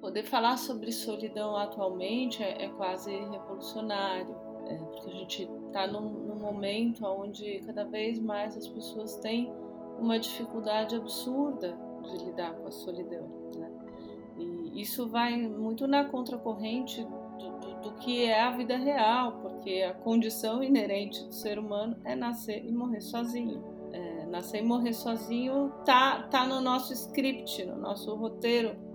Poder falar sobre solidão atualmente é, é quase revolucionário, é, porque a gente está num, num momento onde cada vez mais as pessoas têm uma dificuldade absurda de lidar com a solidão. Né? E isso vai muito na contracorrente do, do, do, que é a vida real, porque a condição inerente do ser humano é nascer e morrer sozinho. É, nascer e morrer sozinho tá, tá no nosso script, no nosso roteiro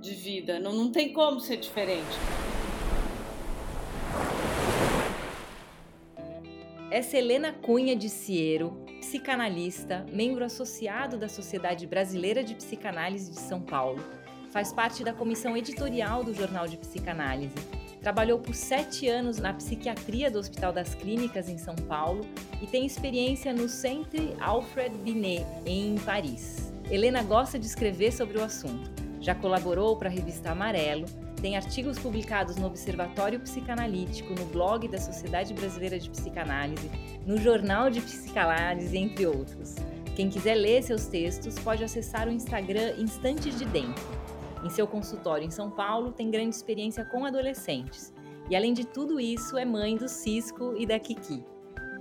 de vida. Não, não tem como ser diferente. Essa é Helena Cunha de Ciero, psicanalista, membro associado da Sociedade Brasileira de Psicanálise de São Paulo, faz parte da comissão editorial do Jornal de Psicanálise, trabalhou por sete anos na psiquiatria do Hospital das Clínicas em São Paulo e tem experiência no Centre Alfred Binet, em Paris. Helena gosta de escrever sobre o assunto. Já colaborou para a revista Amarelo, tem artigos publicados no Observatório Psicanalítico, no blog da Sociedade Brasileira de Psicanálise, no Jornal de Psicanálise, entre outros. Quem quiser ler seus textos pode acessar o Instagram Instantes de Dentro. Em seu consultório em São Paulo, tem grande experiência com adolescentes. E além de tudo isso, é mãe do Cisco e da Kiki.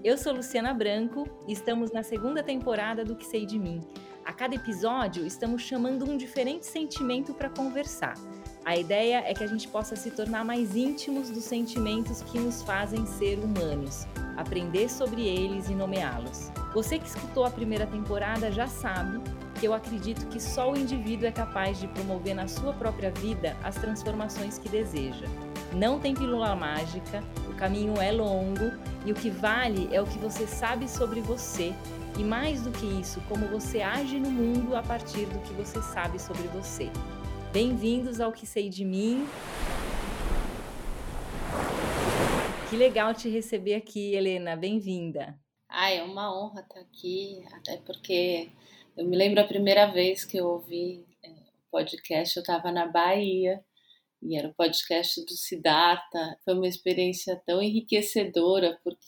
Eu sou Luciana Branco e estamos na segunda temporada do Que Sei de Mim. A cada episódio, estamos chamando um diferente sentimento para conversar a ideia é que a gente possa se tornar mais íntimos dos sentimentos que nos fazem ser humanos, aprender sobre eles e nomeá-los. Você que escutou a primeira temporada já sabe que eu acredito que só o indivíduo é capaz de promover na sua própria vida as transformações que deseja. Não tem pílula mágica, o caminho é longo e o que vale é o que você sabe sobre você e mais do que isso, como você age no mundo a partir do que você sabe sobre você. Bem-vindos ao Que Sei de Mim. Que legal te receber aqui, Helena. Bem-vinda. Ah, é uma honra estar aqui, até porque eu me lembro a primeira vez que eu ouvi é, o podcast, eu estava na Bahia e era o podcast do Siddhartha. Foi uma experiência tão enriquecedora, porque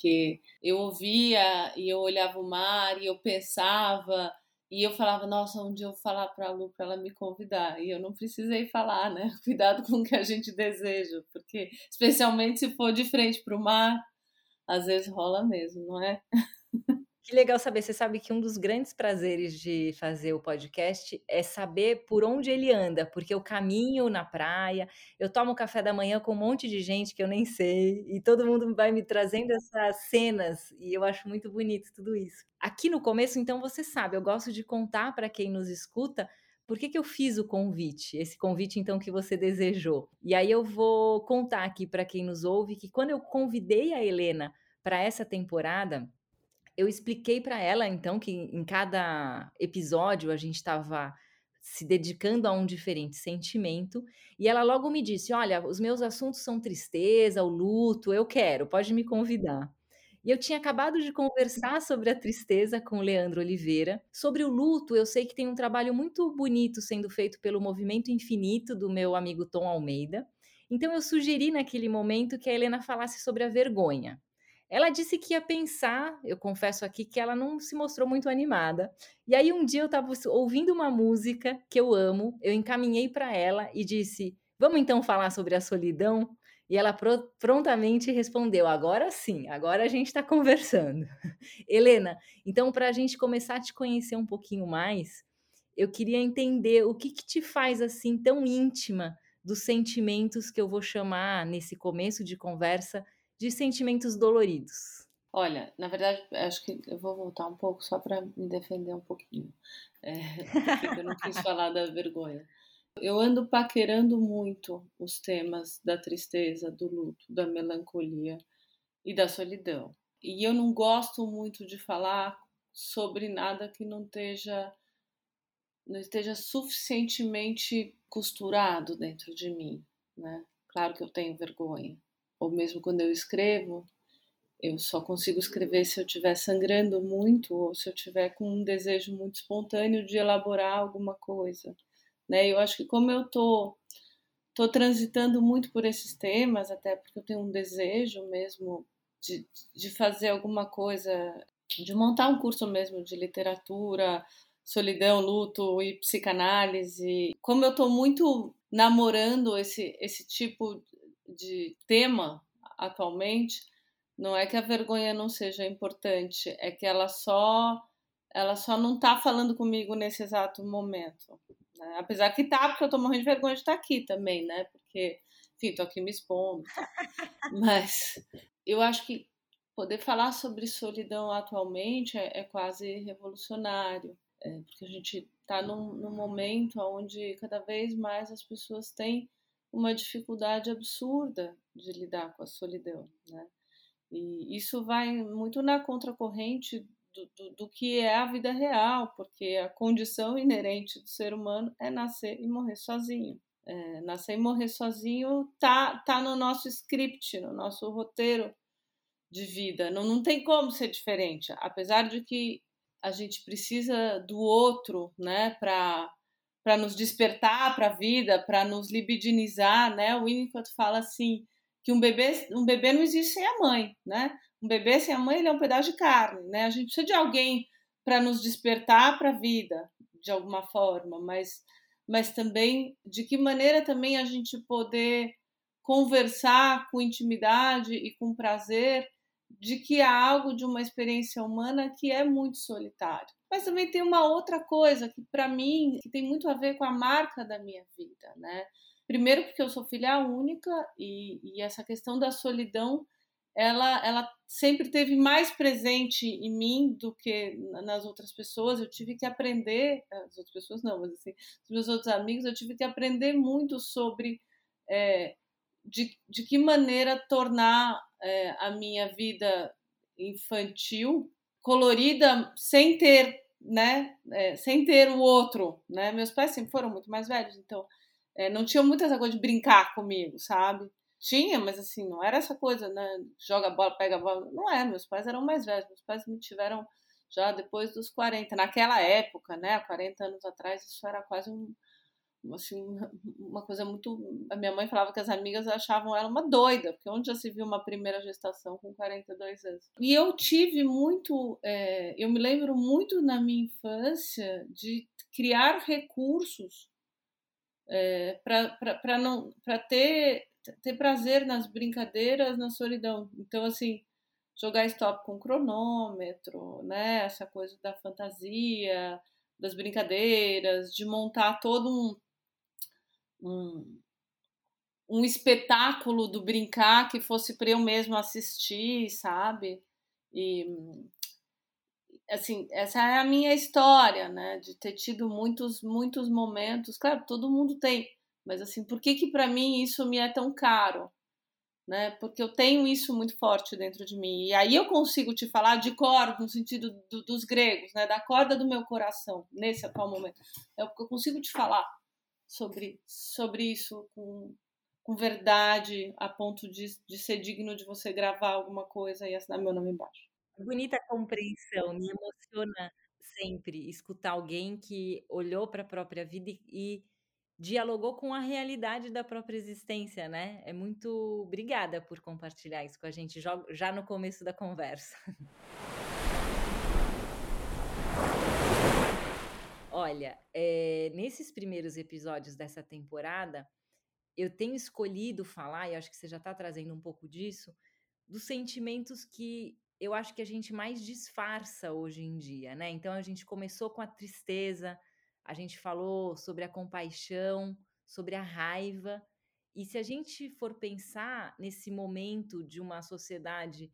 eu ouvia e eu olhava o mar e eu pensava e eu falava, nossa, um dia eu vou falar para a Lu para ela me convidar. E eu não precisei falar, né? Cuidado com o que a gente deseja, porque especialmente se for de frente para o mar, às vezes rola mesmo, não é? Que legal saber. Você sabe que um dos grandes prazeres de fazer o podcast é saber por onde ele anda, porque eu caminho na praia, eu tomo café da manhã com um monte de gente que eu nem sei, e todo mundo vai me trazendo essas cenas, e eu acho muito bonito tudo isso. Aqui no começo, então, você sabe, eu gosto de contar para quem nos escuta por que, que eu fiz o convite, esse convite então que você desejou. E aí eu vou contar aqui para quem nos ouve que quando eu convidei a Helena para essa temporada, eu expliquei para ela, então, que em cada episódio a gente estava se dedicando a um diferente sentimento, e ela logo me disse: Olha, os meus assuntos são tristeza, o luto, eu quero, pode me convidar. E eu tinha acabado de conversar sobre a tristeza com o Leandro Oliveira. Sobre o luto, eu sei que tem um trabalho muito bonito sendo feito pelo Movimento Infinito do meu amigo Tom Almeida. Então eu sugeri naquele momento que a Helena falasse sobre a vergonha. Ela disse que ia pensar, eu confesso aqui que ela não se mostrou muito animada. E aí um dia eu estava ouvindo uma música que eu amo, eu encaminhei para ela e disse: "Vamos então falar sobre a solidão?" E ela pro prontamente respondeu: Agora sim, agora a gente está conversando. Helena, então, para a gente começar a te conhecer um pouquinho mais, eu queria entender o que, que te faz assim tão íntima dos sentimentos que eu vou chamar nesse começo de conversa de sentimentos doloridos? Olha, na verdade, acho que eu vou voltar um pouco só para me defender um pouquinho. É, eu não quis falar da vergonha. Eu ando paquerando muito os temas da tristeza, do luto, da melancolia e da solidão. E eu não gosto muito de falar sobre nada que não esteja não esteja suficientemente costurado dentro de mim, né? Claro que eu tenho vergonha, ou mesmo quando eu escrevo, eu só consigo escrever se eu estiver sangrando muito ou se eu estiver com um desejo muito espontâneo de elaborar alguma coisa, né? Eu acho que como eu tô tô transitando muito por esses temas, até porque eu tenho um desejo mesmo de, de fazer alguma coisa, de montar um curso mesmo de literatura, solidão, luto e psicanálise. Como eu tô muito namorando esse, esse tipo de tema atualmente, não é que a vergonha não seja importante, é que ela só ela só não está falando comigo nesse exato momento. Né? Apesar que tá, porque eu tô morrendo de vergonha de estar tá aqui também, né? Porque, enfim, tô aqui me expondo. Mas eu acho que poder falar sobre solidão atualmente é, é quase revolucionário, é, porque a gente está num, num momento onde cada vez mais as pessoas têm uma dificuldade absurda de lidar com a solidão, né? E isso vai muito na contracorrente do, do, do, que é a vida real, porque a condição inerente do ser humano é nascer e morrer sozinho. É, nascer e morrer sozinho tá, tá no nosso script, no nosso roteiro de vida. Não, não tem como ser diferente, apesar de que a gente precisa do outro, né, para para nos despertar para a vida, para nos libidinizar, né? O Winnicott fala assim que um bebê, um bebê não existe sem a mãe, né? Um bebê sem a mãe ele é um pedaço de carne, né? A gente precisa de alguém para nos despertar para a vida, de alguma forma, mas, mas também de que maneira também a gente poder conversar com intimidade e com prazer de que há algo de uma experiência humana que é muito solitário. Mas também tem uma outra coisa que para mim que tem muito a ver com a marca da minha vida, né? Primeiro porque eu sou filha única e, e essa questão da solidão ela, ela sempre teve mais presente em mim do que nas outras pessoas. Eu tive que aprender, as outras pessoas não, mas assim, os meus outros amigos, eu tive que aprender muito sobre é, de, de que maneira tornar é, a minha vida infantil colorida sem ter, né, é, sem ter o outro, né? Meus pais sempre foram muito mais velhos, então é, não tinham muita essa coisa de brincar comigo, sabe? Tinha, mas assim, não era essa coisa, né? Joga bola, pega bola. Não é, meus pais eram mais velhos. Meus pais me tiveram já depois dos 40. Naquela época, né? 40 anos atrás, isso era quase um, assim, uma coisa muito. A minha mãe falava que as amigas achavam ela uma doida, porque onde já se viu uma primeira gestação com 42 anos? E eu tive muito. É, eu me lembro muito na minha infância de criar recursos é, para ter ter prazer nas brincadeiras, na solidão. Então, assim, jogar stop com cronômetro, né? Essa coisa da fantasia, das brincadeiras, de montar todo um, um, um espetáculo do brincar que fosse para eu mesmo assistir, sabe? E assim, essa é a minha história, né? De ter tido muitos, muitos momentos. Claro, todo mundo tem mas assim, por que que para mim isso me é tão caro? Né? Porque eu tenho isso muito forte dentro de mim. E aí eu consigo te falar de cor, no sentido do, dos gregos, né? Da corda do meu coração, nesse atual momento. É o que eu consigo te falar sobre, sobre isso com, com verdade, a ponto de, de ser digno de você gravar alguma coisa e assinar meu nome embaixo. Bonita compreensão, me emociona sempre escutar alguém que olhou para a própria vida e dialogou com a realidade da própria existência, né? É muito obrigada por compartilhar isso com a gente já no começo da conversa. Olha, é, nesses primeiros episódios dessa temporada, eu tenho escolhido falar, e acho que você já está trazendo um pouco disso, dos sentimentos que eu acho que a gente mais disfarça hoje em dia, né? Então a gente começou com a tristeza, a gente falou sobre a compaixão, sobre a raiva. E se a gente for pensar nesse momento de uma sociedade,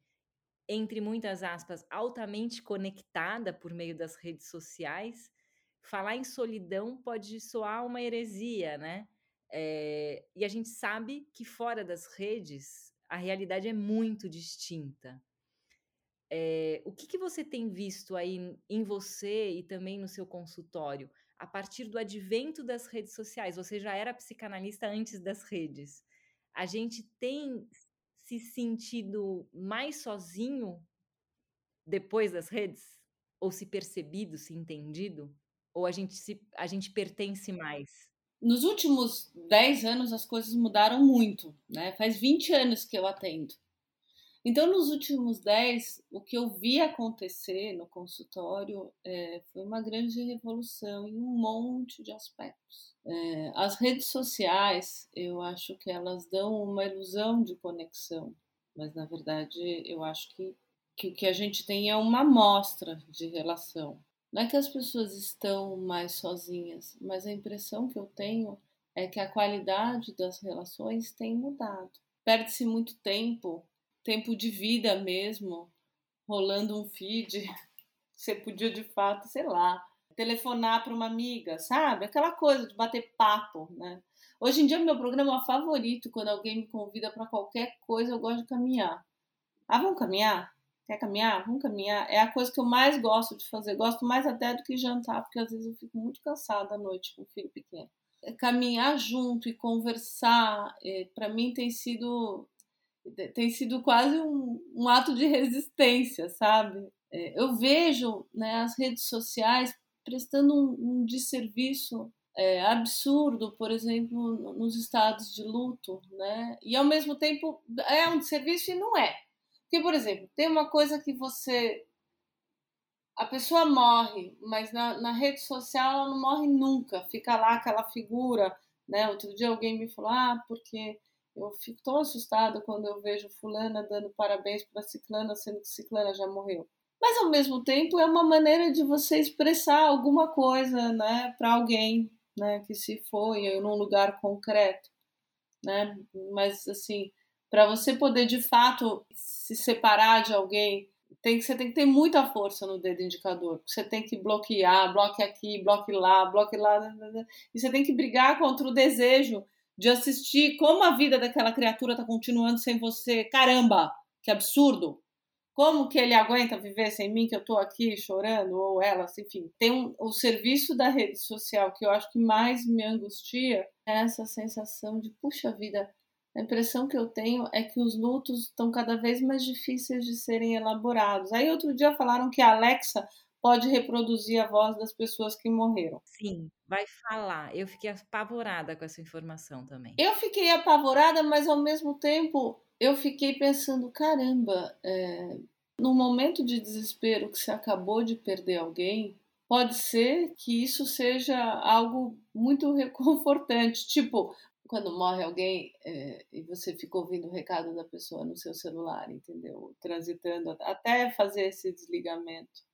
entre muitas aspas, altamente conectada por meio das redes sociais, falar em solidão pode soar uma heresia, né? É, e a gente sabe que fora das redes a realidade é muito distinta. É, o que, que você tem visto aí em você e também no seu consultório? a partir do advento das redes sociais. Você já era psicanalista antes das redes. A gente tem se sentido mais sozinho depois das redes? Ou se percebido, se entendido? Ou a gente, se, a gente pertence mais? Nos últimos 10 anos as coisas mudaram muito, né? Faz 20 anos que eu atendo. Então, nos últimos 10, o que eu vi acontecer no consultório é, foi uma grande revolução em um monte de aspectos. É, as redes sociais, eu acho que elas dão uma ilusão de conexão, mas na verdade eu acho que, que o que a gente tem é uma amostra de relação. Não é que as pessoas estão mais sozinhas, mas a impressão que eu tenho é que a qualidade das relações tem mudado. Perde-se muito tempo, tempo de vida mesmo, rolando um feed. Você podia de fato, sei lá, telefonar para uma amiga, sabe? Aquela coisa de bater papo, né? Hoje em dia, meu programa favorito, quando alguém me convida para qualquer coisa, eu gosto de caminhar. Ah, vamos caminhar? Quer caminhar? Vamos caminhar. É a coisa que eu mais gosto de fazer. Gosto mais até do que jantar, porque às vezes eu fico muito cansada à noite com o filho pequeno. É caminhar junto e conversar, é, para mim tem sido tem sido quase um, um ato de resistência, sabe? É, eu vejo né, as redes sociais prestando um, um desserviço é, absurdo, por exemplo, nos estados de luto, né? E ao mesmo tempo é um desserviço e não é. Porque, por exemplo, tem uma coisa que você. A pessoa morre, mas na, na rede social ela não morre nunca, fica lá aquela figura. Né? Outro dia alguém me falou: ah, porque eu fico tão assustada quando eu vejo Fulana dando parabéns para Ciclana, sendo que Ciclana já morreu mas ao mesmo tempo é uma maneira de você expressar alguma coisa, né, para alguém, né, que se foi num lugar concreto, né? Mas assim, para você poder de fato se separar de alguém, tem você tem que ter muita força no dedo indicador. Você tem que bloquear, bloque aqui, bloque lá, bloque lá, né, né, né, e você tem que brigar contra o desejo de assistir como a vida daquela criatura está continuando sem você. Caramba, que absurdo! Como que ele aguenta viver sem mim, que eu estou aqui chorando, ou ela, enfim. Tem um, o serviço da rede social que eu acho que mais me angustia é essa sensação de, puxa vida, a impressão que eu tenho é que os lutos estão cada vez mais difíceis de serem elaborados. Aí outro dia falaram que a Alexa pode reproduzir a voz das pessoas que morreram. Sim, vai falar. Eu fiquei apavorada com essa informação também. Eu fiquei apavorada, mas ao mesmo tempo eu fiquei pensando, caramba, é, no momento de desespero que você acabou de perder alguém, pode ser que isso seja algo muito reconfortante. Tipo, quando morre alguém é, e você fica ouvindo o recado da pessoa no seu celular, entendeu? Transitando até fazer esse desligamento.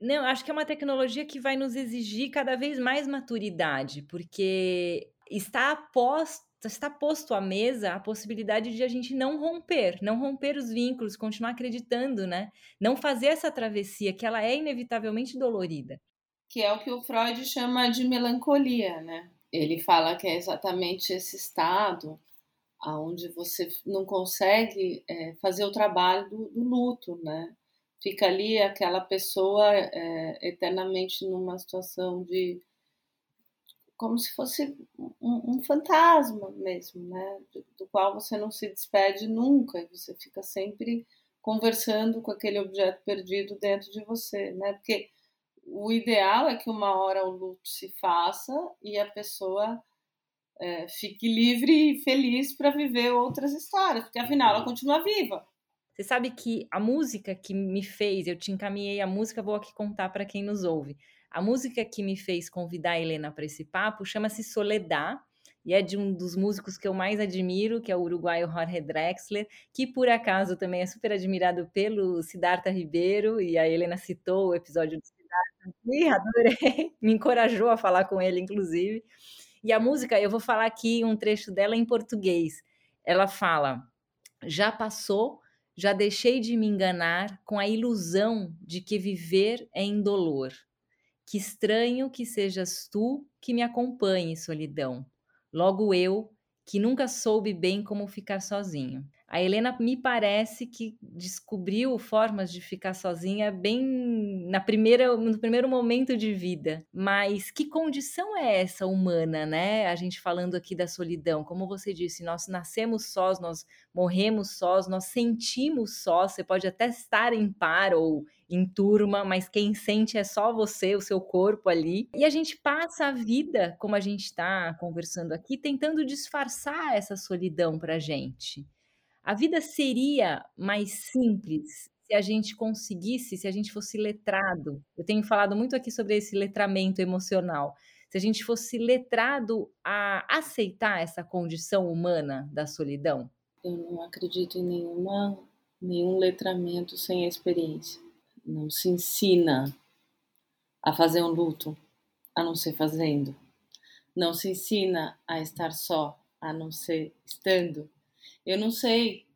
Não, acho que é uma tecnologia que vai nos exigir cada vez mais maturidade, porque está posto está posto à mesa a possibilidade de a gente não romper, não romper os vínculos, continuar acreditando, né? Não fazer essa travessia, que ela é inevitavelmente dolorida. Que é o que o Freud chama de melancolia, né? Ele fala que é exatamente esse estado onde você não consegue é, fazer o trabalho do, do, luto, né? Fica ali aquela pessoa é, eternamente numa situação de como se fosse um, um fantasma mesmo, né? Do, do, qual você não se despede nunca e você fica sempre conversando com aquele objeto perdido dentro de você, né? Porque o ideal é que uma hora o luto se faça e a pessoa é, fique livre e feliz para viver outras histórias, porque afinal ela continua viva. Você sabe que a música que me fez, eu te encaminhei a música, vou aqui contar para quem nos ouve. A música que me fez convidar a Helena para esse papo chama-se Soledad, e é de um dos músicos que eu mais admiro, que é o uruguaio Jorge Drexler, que por acaso também é super admirado pelo Siddhartha Ribeiro, e a Helena citou o episódio do aqui, adorei, me encorajou a falar com ele, inclusive. E a música, eu vou falar aqui um trecho dela em português. Ela fala: Já passou, já deixei de me enganar com a ilusão de que viver é indolor. Que estranho que sejas tu que me acompanhe, solidão. Logo eu, que nunca soube bem como ficar sozinho. A Helena me parece que descobriu formas de ficar sozinha bem na primeira, no primeiro momento de vida. Mas que condição é essa humana, né? A gente falando aqui da solidão. Como você disse, nós nascemos sós, nós morremos sós, nós sentimos sós. Você pode até estar em par ou em turma, mas quem sente é só você, o seu corpo ali. E a gente passa a vida, como a gente está conversando aqui, tentando disfarçar essa solidão para gente. A vida seria mais simples se a gente conseguisse, se a gente fosse letrado. Eu tenho falado muito aqui sobre esse letramento emocional. Se a gente fosse letrado a aceitar essa condição humana da solidão. Eu não acredito em nenhuma, nenhum letramento sem experiência. Não se ensina a fazer um luto a não ser fazendo. Não se ensina a estar só a não ser estando. Eu não sei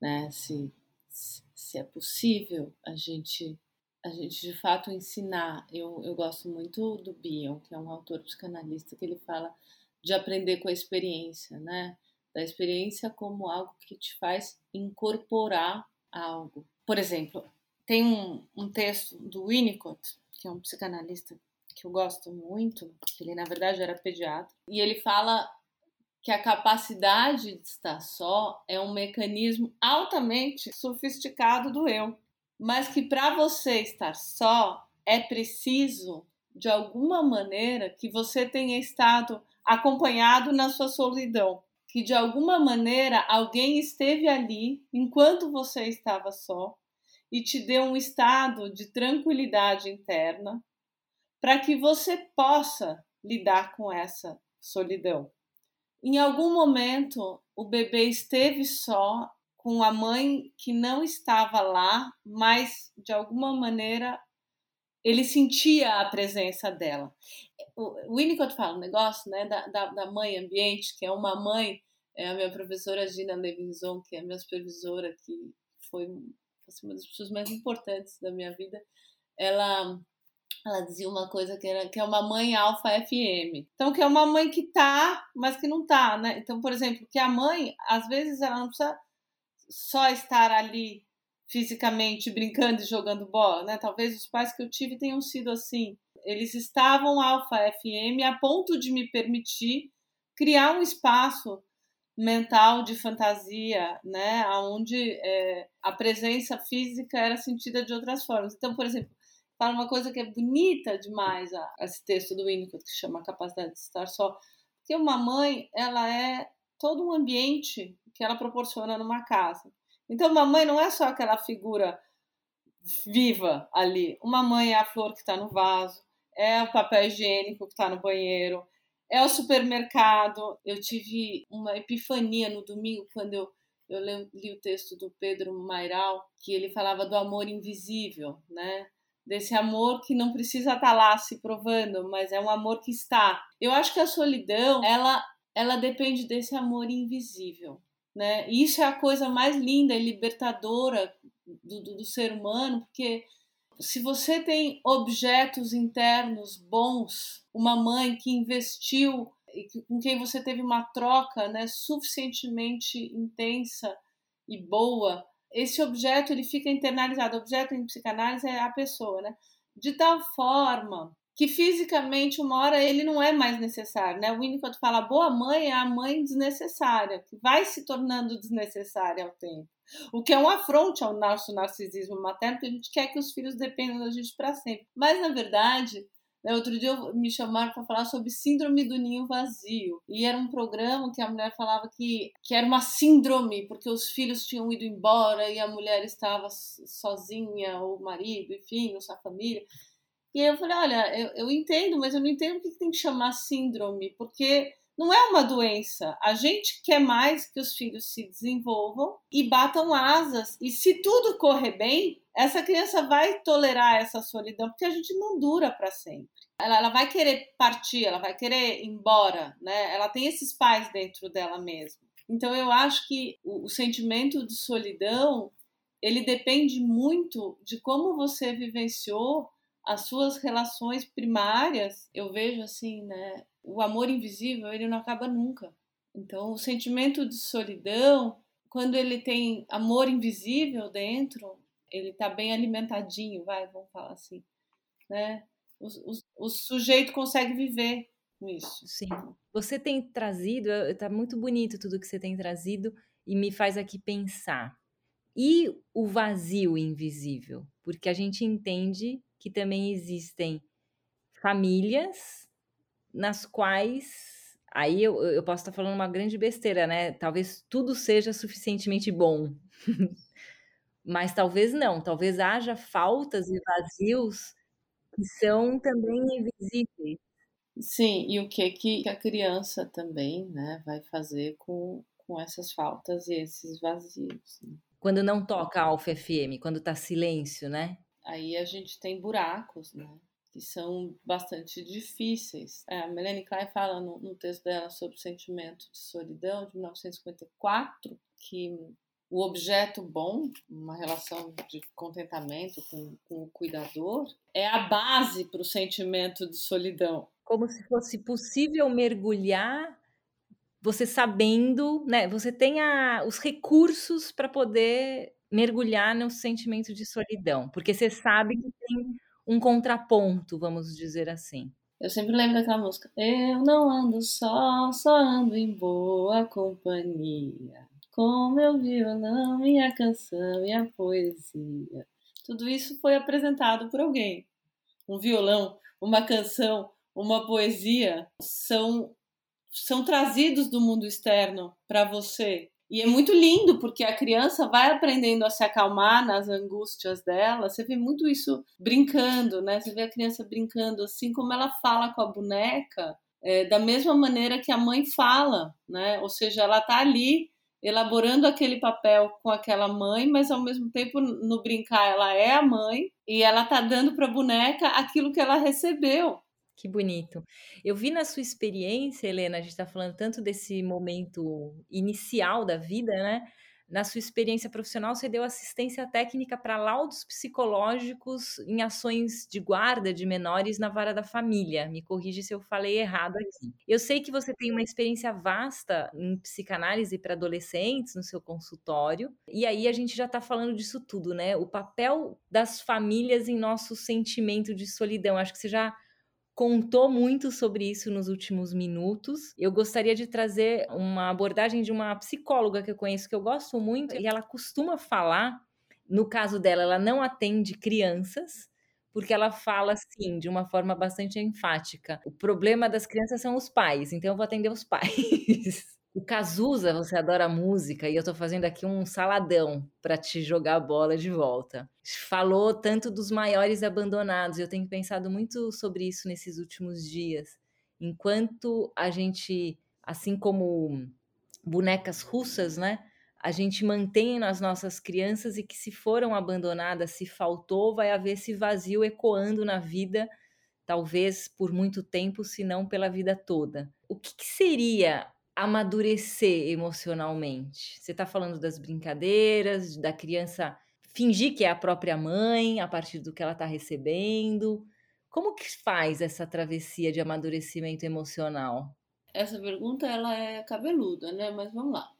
né, se, se é possível a gente a gente de fato ensinar. Eu, eu gosto muito do Bion, que é um autor psicanalista, que ele fala de aprender com a experiência, né? Da experiência como algo que te faz incorporar algo. Por exemplo, tem um, um texto do Winnicott, que é um psicanalista que eu gosto muito, que ele na verdade era pediatra, e ele fala que a capacidade de estar só é um mecanismo altamente sofisticado do eu, mas que para você estar só é preciso de alguma maneira que você tenha estado acompanhado na sua solidão, que de alguma maneira alguém esteve ali enquanto você estava só e te deu um estado de tranquilidade interna para que você possa lidar com essa solidão. Em algum momento, o bebê esteve só com a mãe que não estava lá, mas de alguma maneira ele sentia a presença dela. O Winnicott fala um negócio né, da, da, da, mãe ambiente, que é uma mãe, é a minha professora Gina Levinson, que é a minha supervisora, que foi assim, uma das pessoas mais importantes da minha vida. Ela ela dizia uma coisa que era que é uma mãe alfa FM. Então, que é uma mãe que tá, mas que não tá, né? Então, por exemplo, que a mãe, às vezes, ela não precisa só estar ali fisicamente brincando e jogando bola, né? Talvez os pais que eu tive tenham sido assim. Eles estavam alfa FM a ponto de me permitir criar um espaço mental de fantasia, né? Onde é, a presença física era sentida de outras formas. Então, por exemplo, fala uma coisa que é bonita demais, a, esse texto do Winnicott, que chama Capacidade de Estar Só. Porque uma mãe, ela é todo um ambiente que ela proporciona numa casa. Então, uma mãe não é só aquela figura viva ali. Uma mãe é a flor que está no vaso, é o papel higiênico que está no banheiro, é o supermercado. Eu tive uma epifania no domingo quando eu, eu li o texto do Pedro Mairal, que ele falava do amor invisível, né? Desse amor que não precisa estar tá lá se provando, mas é um amor que está. Eu acho que a solidão, ela, ela depende desse amor invisível, né? E isso é a coisa mais linda e libertadora do, do, do ser humano, porque se você tem objetos internos bons, uma mãe que investiu e com quem você teve uma troca, né, suficientemente intensa e boa, esse objeto ele fica internalizado. O objeto em psicanálise é a pessoa, né? De tal forma que fisicamente uma hora ele não é mais necessário, né? O Winnicott fala boa mãe é a mãe desnecessária, que vai se tornando desnecessária ao tempo. O que é um afronte ao nosso narcisismo materno, porque a gente quer que os filhos dependam da gente para sempre. Mas na verdade, outro dia me chamaram para falar sobre síndrome do ninho vazio. E era um programa que a mulher falava que, que era uma síndrome, porque os filhos tinham ido embora e a mulher estava sozinha, ou o marido, enfim, ou sua família. E aí eu falei: olha, eu, eu entendo, mas eu não entendo o que tem que chamar síndrome, porque não é uma doença. A gente quer mais que os filhos se desenvolvam e batam asas. E se tudo correr bem, essa criança vai tolerar essa solidão, porque a gente não dura para sempre. Ela, ela, vai querer partir, ela vai querer ir embora, né? Ela tem esses pais dentro dela mesma. Então eu acho que o, o sentimento de solidão ele depende muito de como você vivenciou as suas relações primárias. Eu vejo assim, né? O amor invisível ele não acaba nunca. Então o sentimento de solidão, quando ele tem amor invisível dentro, ele está bem alimentadinho, vai, vamos falar assim, né? O, o, o sujeito consegue viver com isso. Sim. Você tem trazido, está muito bonito tudo que você tem trazido e me faz aqui pensar. E o vazio invisível? Porque a gente entende que também existem famílias nas quais Aí eu, eu posso estar falando uma grande besteira, né? Talvez tudo seja suficientemente bom. Mas talvez não, talvez haja faltas e vazios que são também invisíveis. Sim, e o que que a criança também, né, vai fazer com, com essas faltas e esses vazios. Né? Quando não toca Alfa FM, quando tá silêncio, né? Aí a gente tem buracos, né? Que são bastante difíceis. É, a Melanie Klein fala no, no texto dela sobre o sentimento de solidão, de 1954, que o objeto bom, uma relação de contentamento com, com o cuidador, é a base para o sentimento de solidão. Como se fosse possível mergulhar, você sabendo, né? Você tem a, os recursos para poder mergulhar no sentimento de solidão, porque você sabe que tem um contraponto, vamos dizer assim. Eu sempre lembro daquela música. Eu não ando só, só ando em boa companhia com meu violão, minha canção e a poesia. Tudo isso foi apresentado por alguém. Um violão, uma canção, uma poesia são são trazidos do mundo externo para você. E é muito lindo porque a criança vai aprendendo a se acalmar nas angústias dela. Você vê muito isso brincando, né? Você vê a criança brincando assim como ela fala com a boneca, é, da mesma maneira que a mãe fala, né? Ou seja, ela tá ali elaborando aquele papel com aquela mãe, mas ao mesmo tempo no brincar ela é a mãe e ela tá dando para a boneca aquilo que ela recebeu. Que bonito. Eu vi na sua experiência, Helena, a gente está falando tanto desse momento inicial da vida, né? Na sua experiência profissional, você deu assistência técnica para laudos psicológicos em ações de guarda de menores na vara da família. Me corrige se eu falei errado aqui. Eu sei que você tem uma experiência vasta em psicanálise para adolescentes no seu consultório, e aí a gente já está falando disso tudo, né? O papel das famílias em nosso sentimento de solidão. Acho que você já contou muito sobre isso nos últimos minutos. Eu gostaria de trazer uma abordagem de uma psicóloga que eu conheço que eu gosto muito e ela costuma falar, no caso dela, ela não atende crianças, porque ela fala assim, de uma forma bastante enfática. O problema das crianças são os pais, então eu vou atender os pais. O Cazuza, você adora música e eu tô fazendo aqui um saladão para te jogar a bola de volta. Falou tanto dos maiores abandonados, eu tenho pensado muito sobre isso nesses últimos dias. Enquanto a gente, assim como bonecas russas, né? A gente mantém nas nossas crianças e que se foram abandonadas, se faltou, vai haver esse vazio ecoando na vida, talvez por muito tempo, se não pela vida toda. O que, que seria amadurecer emocionalmente? Você está falando das brincadeiras, da criança fingir que é a própria mãe a partir do que ela está recebendo. Como que faz essa travessia de amadurecimento emocional? Essa pergunta ela é cabeluda, né? Mas vamos lá.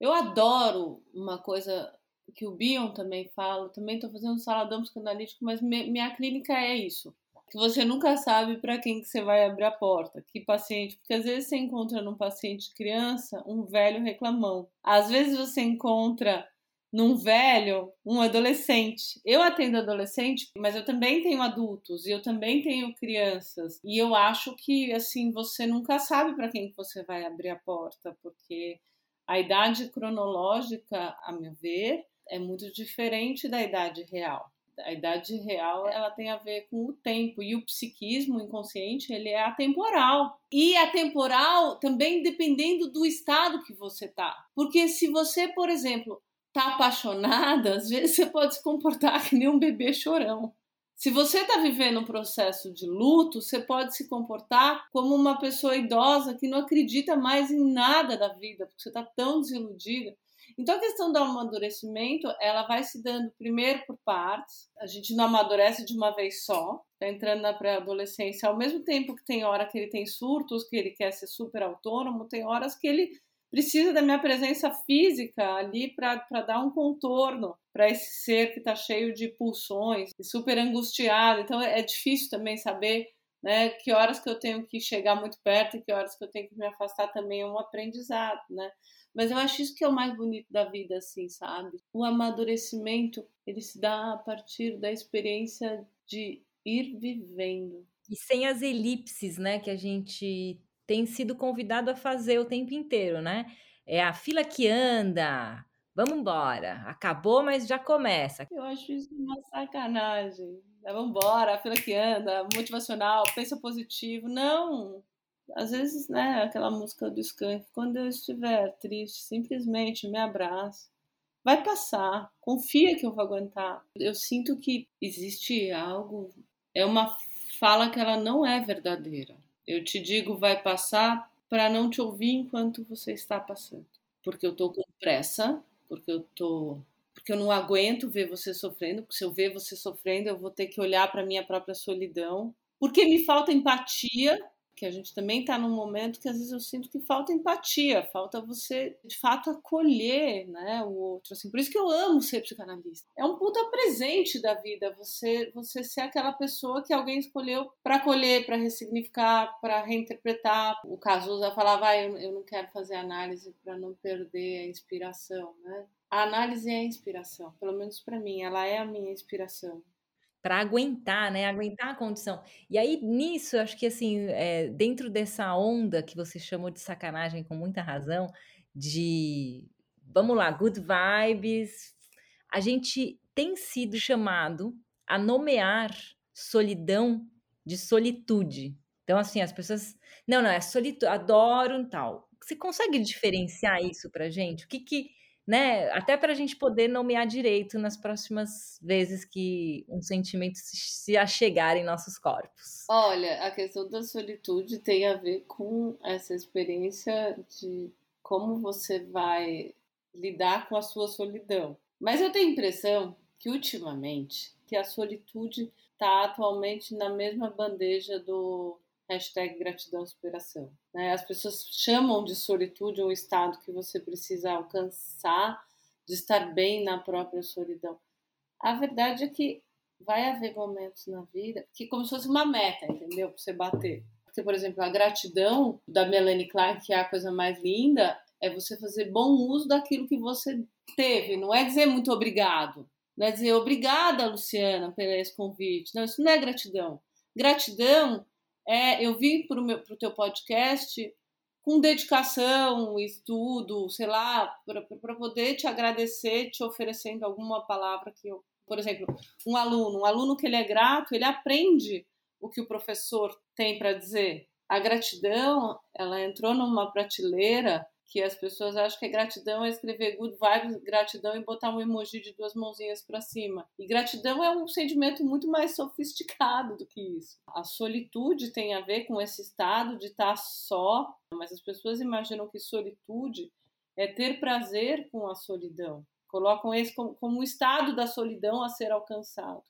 Eu adoro uma coisa que o Bion também fala. Também estou fazendo um saladão psicanalítico, mas minha clínica é isso que você nunca sabe para quem que você vai abrir a porta, que paciente, porque às vezes você encontra num paciente criança um velho reclamão. Às vezes você encontra num velho um adolescente. Eu atendo adolescente, mas eu também tenho adultos e eu também tenho crianças. E eu acho que assim, você nunca sabe para quem que você vai abrir a porta, porque a idade cronológica, a meu ver, é muito diferente da idade real a idade real ela tem a ver com o tempo. E o psiquismo inconsciente ele é atemporal. E atemporal também dependendo do estado que você tá. Porque se você por exemplo tá apaixonada às vezes você pode se comportar que nem um bebê chorão. Se você está vivendo um processo de luto, você pode se comportar como uma pessoa idosa que não acredita mais em nada da vida, porque você está tão desiludida. Então a questão do amadurecimento, ela vai se dando primeiro por partes. A gente não amadurece de uma vez só. Tá entrando na pré-adolescência, ao mesmo tempo que tem hora que ele tem surtos, que ele quer ser super autônomo, tem horas que ele precisa da minha presença física ali para dar um contorno para esse ser que está cheio de pulsões e super angustiado. Então é difícil também saber né, que horas que eu tenho que chegar muito perto e que horas que eu tenho que me afastar também é um aprendizado, né? Mas eu acho isso que é o mais bonito da vida, assim, sabe? O amadurecimento, ele se dá a partir da experiência de ir vivendo. E sem as elipses, né, que a gente tem sido convidado a fazer o tempo inteiro, né? É a fila que anda, vamos embora, acabou, mas já começa. Eu acho isso uma sacanagem. Vamos embora, a fila que anda, motivacional, pensa positivo. Não, às vezes, né, aquela música do Skank, quando eu estiver triste, simplesmente me abraça. Vai passar, confia que eu vou aguentar. Eu sinto que existe algo, é uma fala que ela não é verdadeira. Eu te digo, vai passar para não te ouvir enquanto você está passando. Porque eu tô com pressa, porque eu tô porque eu não aguento ver você sofrendo, porque se eu ver você sofrendo, eu vou ter que olhar para minha própria solidão, porque me falta empatia que a gente também está num momento que às vezes eu sinto que falta empatia, falta você de fato acolher, né, o outro assim. Por isso que eu amo ser psicanalista. É um puta presente da vida você você ser aquela pessoa que alguém escolheu para acolher, para ressignificar, para reinterpretar. O Cazuza falava, ah, eu, eu não quero fazer análise para não perder a inspiração, né? A análise é a inspiração, pelo menos para mim, ela é a minha inspiração para aguentar, né? Aguentar a condição. E aí, nisso, acho que assim, é, dentro dessa onda que você chamou de sacanagem com muita razão, de vamos lá, good vibes, a gente tem sido chamado a nomear solidão de solitude. Então, assim, as pessoas. Não, não, é solitude, adoro tal. Você consegue diferenciar isso pra gente? O que que né? Até para a gente poder nomear direito nas próximas vezes que um sentimento se, se achegar em nossos corpos. Olha, a questão da solitude tem a ver com essa experiência de como você vai lidar com a sua solidão. Mas eu tenho a impressão que ultimamente que a solitude está atualmente na mesma bandeja do hashtag gratidão superação. Né? As pessoas chamam de solitude um estado que você precisa alcançar, de estar bem na própria solidão. A verdade é que vai haver momentos na vida que como se fosse uma meta, entendeu? Para você bater. Porque, por exemplo, a gratidão da Melanie Klein, que é a coisa mais linda, é você fazer bom uso daquilo que você teve. Não é dizer muito obrigado. Não é dizer obrigada, Luciana, por esse convite. Não, isso não é gratidão. Gratidão é, eu vim para o teu podcast com dedicação, estudo, sei lá, para poder te agradecer, te oferecendo alguma palavra que eu. Por exemplo, um aluno, um aluno que ele é grato, ele aprende o que o professor tem para dizer. A gratidão, ela entrou numa prateleira que as pessoas acham que gratidão é escrever good vibes, gratidão e botar um emoji de duas mãozinhas para cima. E gratidão é um sentimento muito mais sofisticado do que isso. A solitude tem a ver com esse estado de estar só, mas as pessoas imaginam que solitude é ter prazer com a solidão. Colocam esse como, como um estado da solidão a ser alcançado.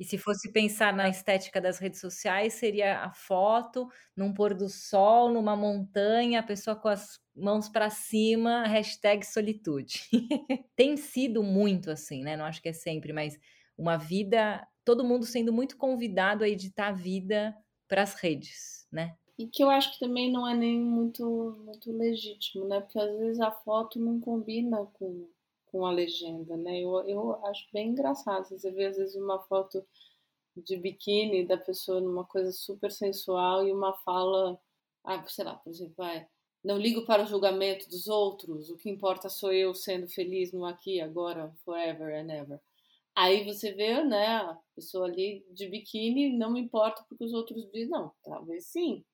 E se fosse pensar na estética das redes sociais, seria a foto num pôr do sol, numa montanha, a pessoa com as mãos para cima, hashtag solitude. Tem sido muito assim, né? Não acho que é sempre, mas uma vida, todo mundo sendo muito convidado a editar a vida para as redes, né? E que eu acho que também não é nem muito, muito legítimo, né? Porque às vezes a foto não combina com com a legenda, né? Eu, eu acho bem engraçado. Você vê, às vezes, uma foto de biquíni da pessoa numa coisa super sensual e uma fala, ah, sei lá, por exemplo, é, não ligo para o julgamento dos outros, o que importa sou eu sendo feliz no aqui, agora, forever and ever. Aí você vê, né, a pessoa ali de biquíni, não me importa porque os outros dizem, não, talvez sim,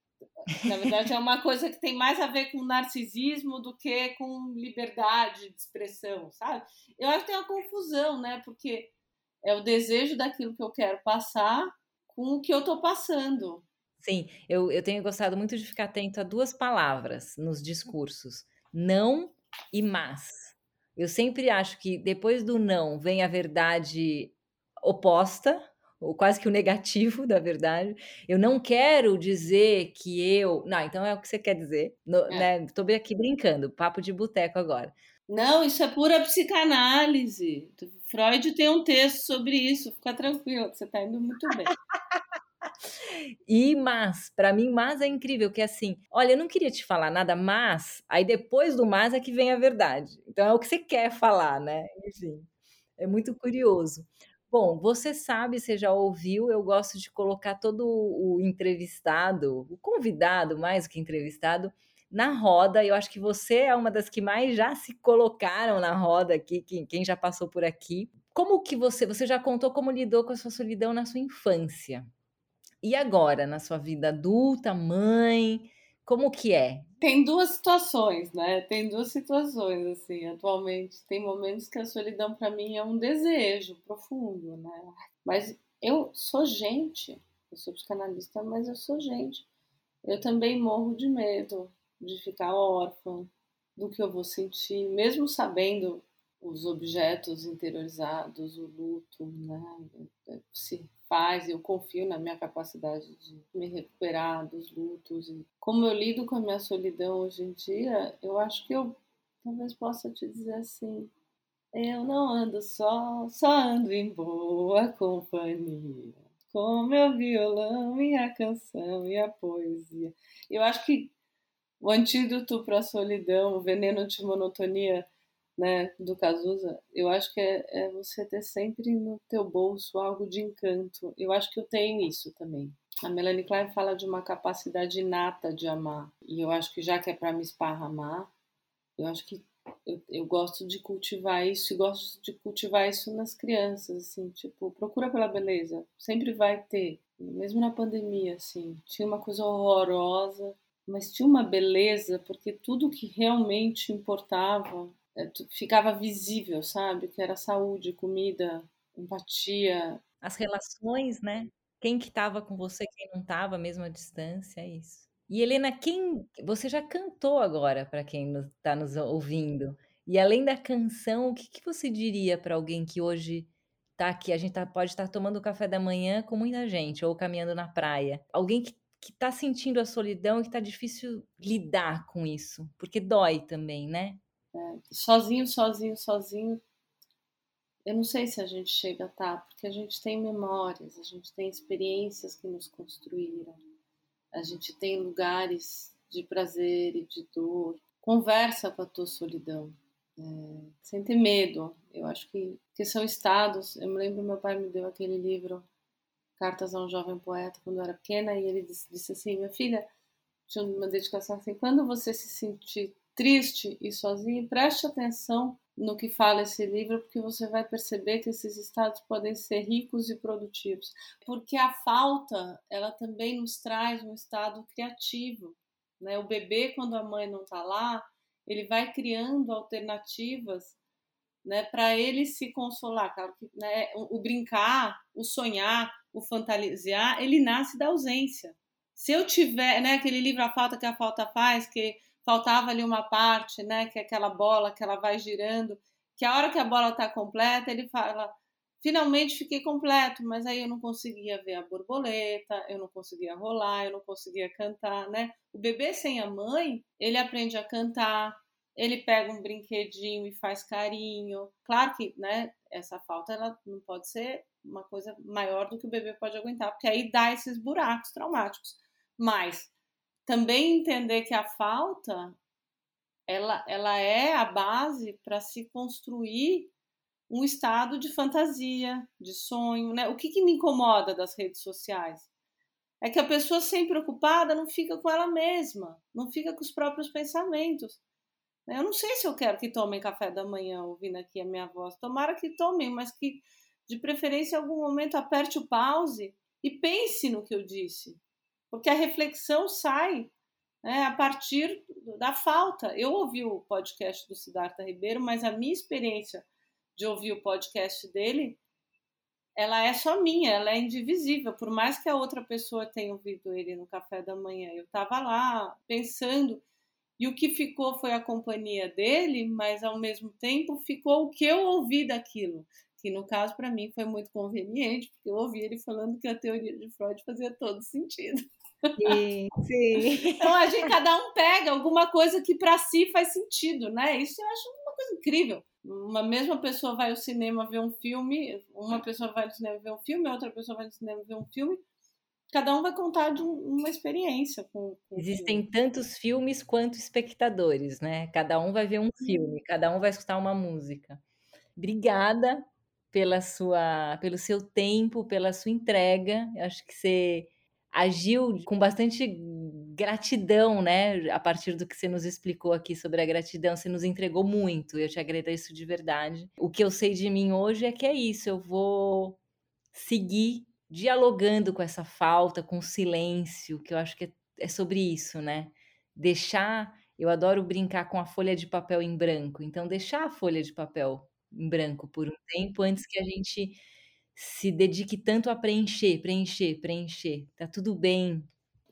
na verdade, é uma coisa que tem mais a ver com narcisismo do que com liberdade de expressão, sabe? Eu acho que tem uma confusão, né? Porque é o desejo daquilo que eu quero passar com o que eu estou passando. Sim, eu, eu tenho gostado muito de ficar atento a duas palavras nos discursos: não e mas. Eu sempre acho que depois do não vem a verdade oposta, ou quase que o negativo da verdade. Eu não quero dizer que eu. Não, então é o que você quer dizer. No, é. né? Tô aqui brincando, papo de boteco agora. Não, isso é pura psicanálise. Freud tem um texto sobre isso. Fica tranquilo, você está indo muito bem. E mas, para mim, mas é incrível, que é assim, olha, eu não queria te falar nada, mas, aí depois do mas é que vem a verdade. Então é o que você quer falar, né? Enfim, é muito curioso. Bom, você sabe, você já ouviu, eu gosto de colocar todo o entrevistado, o convidado mais que entrevistado, na roda. Eu acho que você é uma das que mais já se colocaram na roda aqui, quem, quem já passou por aqui. Como que você, você já contou como lidou com a sua solidão na sua infância? E agora, na sua vida adulta, mãe, como que é? Tem duas situações, né? Tem duas situações, assim, atualmente. Tem momentos que a solidão para mim é um desejo profundo, né? Mas eu sou gente, eu sou psicanalista, mas eu sou gente. Eu também morro de medo de ficar órfã, do que eu vou sentir, mesmo sabendo os objetos interiorizados, o luto, né? Se faz, eu confio na minha capacidade de me recuperar dos lutos. Como eu lido com a minha solidão hoje em dia, eu acho que eu talvez possa te dizer assim: eu não ando só, só ando em boa companhia. Com meu violão, minha canção e a poesia. Eu acho que o antídoto para a solidão, o veneno de monotonia, né, do Cazuza, eu acho que é, é, você ter sempre no teu bolso algo de encanto. Eu acho que eu tenho isso também. A Melanie Klein fala de uma capacidade inata de amar. E eu acho que já que é para me esparramar, eu acho que eu, eu, gosto de cultivar isso e gosto de cultivar isso nas crianças, assim, tipo, procura pela beleza. Sempre vai ter. Mesmo na pandemia, assim, tinha uma coisa horrorosa, mas tinha uma beleza, porque tudo que realmente importava ficava visível, sabe? Que era saúde, comida, empatia. As relações, né? Quem que estava com você, quem não estava, mesmo à distância, é isso. E Helena, quem você já cantou agora para quem está nos ouvindo? E além da canção, o que, que você diria para alguém que hoje está aqui? A gente tá, pode estar tá tomando café da manhã com muita gente ou caminhando na praia. Alguém que que está sentindo a solidão e que está difícil lidar com isso, porque dói também, né? Sozinho, sozinho, sozinho, eu não sei se a gente chega a tá, porque a gente tem memórias, a gente tem experiências que nos construíram, a gente tem lugares de prazer e de dor. Conversa com a tua solidão, é, sem ter medo. Eu acho que, que são estados. Eu me lembro meu pai me deu aquele livro Cartas a um Jovem Poeta quando eu era pequena e ele disse, disse assim: Minha filha, tinha uma dedicação assim, quando você se sentir triste e sozinho, preste atenção no que fala esse livro, porque você vai perceber que esses estados podem ser ricos e produtivos. Porque a falta, ela também nos traz um estado criativo. Né? O bebê, quando a mãe não está lá, ele vai criando alternativas né, para ele se consolar. Né? O, o brincar, o sonhar, o fantasiar, ele nasce da ausência. Se eu tiver, né, aquele livro A Falta que a Falta Faz, que faltava ali uma parte, né, que é aquela bola que ela vai girando, que a hora que a bola está completa, ele fala, finalmente fiquei completo, mas aí eu não conseguia ver a borboleta, eu não conseguia rolar, eu não conseguia cantar, né? O bebê sem a mãe, ele aprende a cantar, ele pega um brinquedinho e faz carinho. Claro que, né, essa falta ela não pode ser uma coisa maior do que o bebê pode aguentar, porque aí dá esses buracos traumáticos. Mas também entender que a falta ela, ela é a base para se construir um estado de fantasia, de sonho. Né? O que, que me incomoda das redes sociais? É que a pessoa sem preocupada não fica com ela mesma, não fica com os próprios pensamentos. Eu não sei se eu quero que tomem café da manhã ouvindo aqui a minha voz. Tomara que tomem, mas que de preferência em algum momento aperte o pause e pense no que eu disse porque a reflexão sai né, a partir da falta. Eu ouvi o podcast do Siddhartha Ribeiro, mas a minha experiência de ouvir o podcast dele, ela é só minha, ela é indivisível. Por mais que a outra pessoa tenha ouvido ele no café da manhã, eu estava lá pensando. E o que ficou foi a companhia dele, mas ao mesmo tempo ficou o que eu ouvi daquilo que no caso para mim foi muito conveniente, porque eu ouvi ele falando que a teoria de Freud fazia todo sentido. Sim, sim. Então a gente cada um pega alguma coisa que para si faz sentido, né? Isso eu acho uma coisa incrível. Uma mesma pessoa vai ao cinema ver um filme, uma pessoa vai ao cinema ver um filme, outra pessoa vai ao cinema ver um filme. Cada um vai contar de uma experiência com, com Existem filme. tantos filmes quanto espectadores, né? Cada um vai ver um filme, cada um vai escutar uma música. Obrigada pela sua, pelo seu tempo, pela sua entrega. Eu acho que você agiu com bastante gratidão, né? A partir do que você nos explicou aqui sobre a gratidão, você nos entregou muito. Eu te agradeço de verdade. O que eu sei de mim hoje é que é isso. Eu vou seguir dialogando com essa falta, com o silêncio, que eu acho que é, é sobre isso, né? Deixar. Eu adoro brincar com a folha de papel em branco. Então, deixar a folha de papel em branco por um tempo antes que a gente se dedique tanto a preencher, preencher, preencher. Tá tudo bem.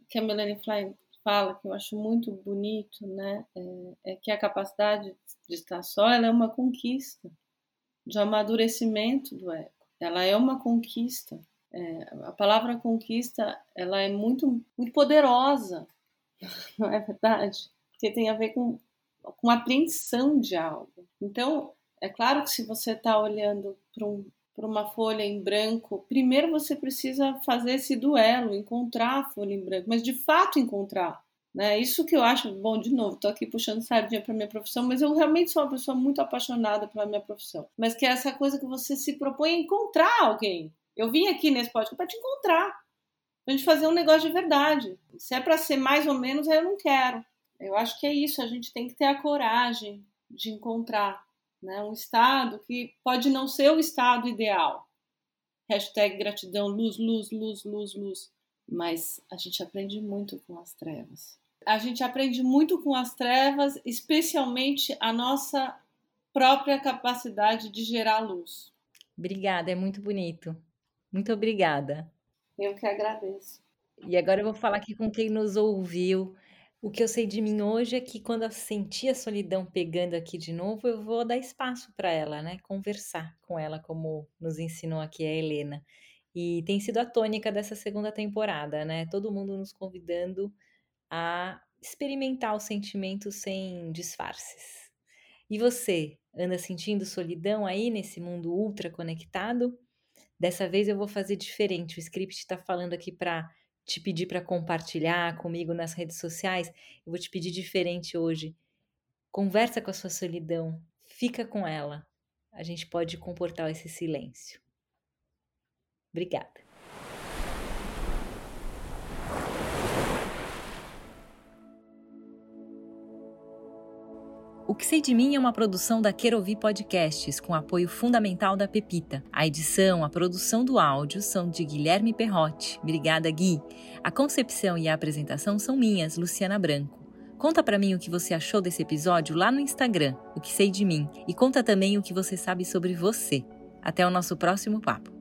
Que a Melanie Klein fala, que eu acho muito bonito, né? É, é que a capacidade de estar só ela é uma conquista de amadurecimento do ego. Ela é uma conquista. É, a palavra conquista ela é muito, muito poderosa, não é verdade? Porque tem a ver com, com apreensão de algo. Então, é claro que se você está olhando para um, uma folha em branco, primeiro você precisa fazer esse duelo, encontrar a folha em branco, mas de fato encontrar. Né? Isso que eu acho, bom, de novo, estou aqui puxando sardinha para minha profissão, mas eu realmente sou uma pessoa muito apaixonada pela minha profissão. Mas que é essa coisa que você se propõe a encontrar alguém. Eu vim aqui nesse podcast para te encontrar, para gente fazer um negócio de verdade. Se é para ser mais ou menos, eu não quero. Eu acho que é isso, a gente tem que ter a coragem de encontrar né? um estado que pode não ser o estado ideal. Hashtag gratidão, luz, luz, luz, luz, luz. Mas a gente aprende muito com as trevas. A gente aprende muito com as trevas, especialmente a nossa própria capacidade de gerar luz. Obrigada, é muito bonito. Muito obrigada. Eu que agradeço. E agora eu vou falar aqui com quem nos ouviu. O que eu sei de mim hoje é que quando eu sentir a solidão pegando aqui de novo, eu vou dar espaço para ela, né? Conversar com ela, como nos ensinou aqui a Helena. E tem sido a tônica dessa segunda temporada, né? Todo mundo nos convidando a experimentar o sentimento sem disfarces. E você, anda sentindo solidão aí nesse mundo ultra conectado? Dessa vez eu vou fazer diferente. O script está falando aqui para te pedir para compartilhar comigo nas redes sociais, eu vou te pedir diferente hoje. Conversa com a sua solidão, fica com ela. A gente pode comportar esse silêncio. Obrigada. O que sei de mim é uma produção da Querovi Podcasts, com apoio fundamental da Pepita. A edição, a produção do áudio são de Guilherme Perrotti. Obrigada, Gui. A concepção e a apresentação são minhas, Luciana Branco. Conta para mim o que você achou desse episódio lá no Instagram, o que sei de mim, e conta também o que você sabe sobre você. Até o nosso próximo papo.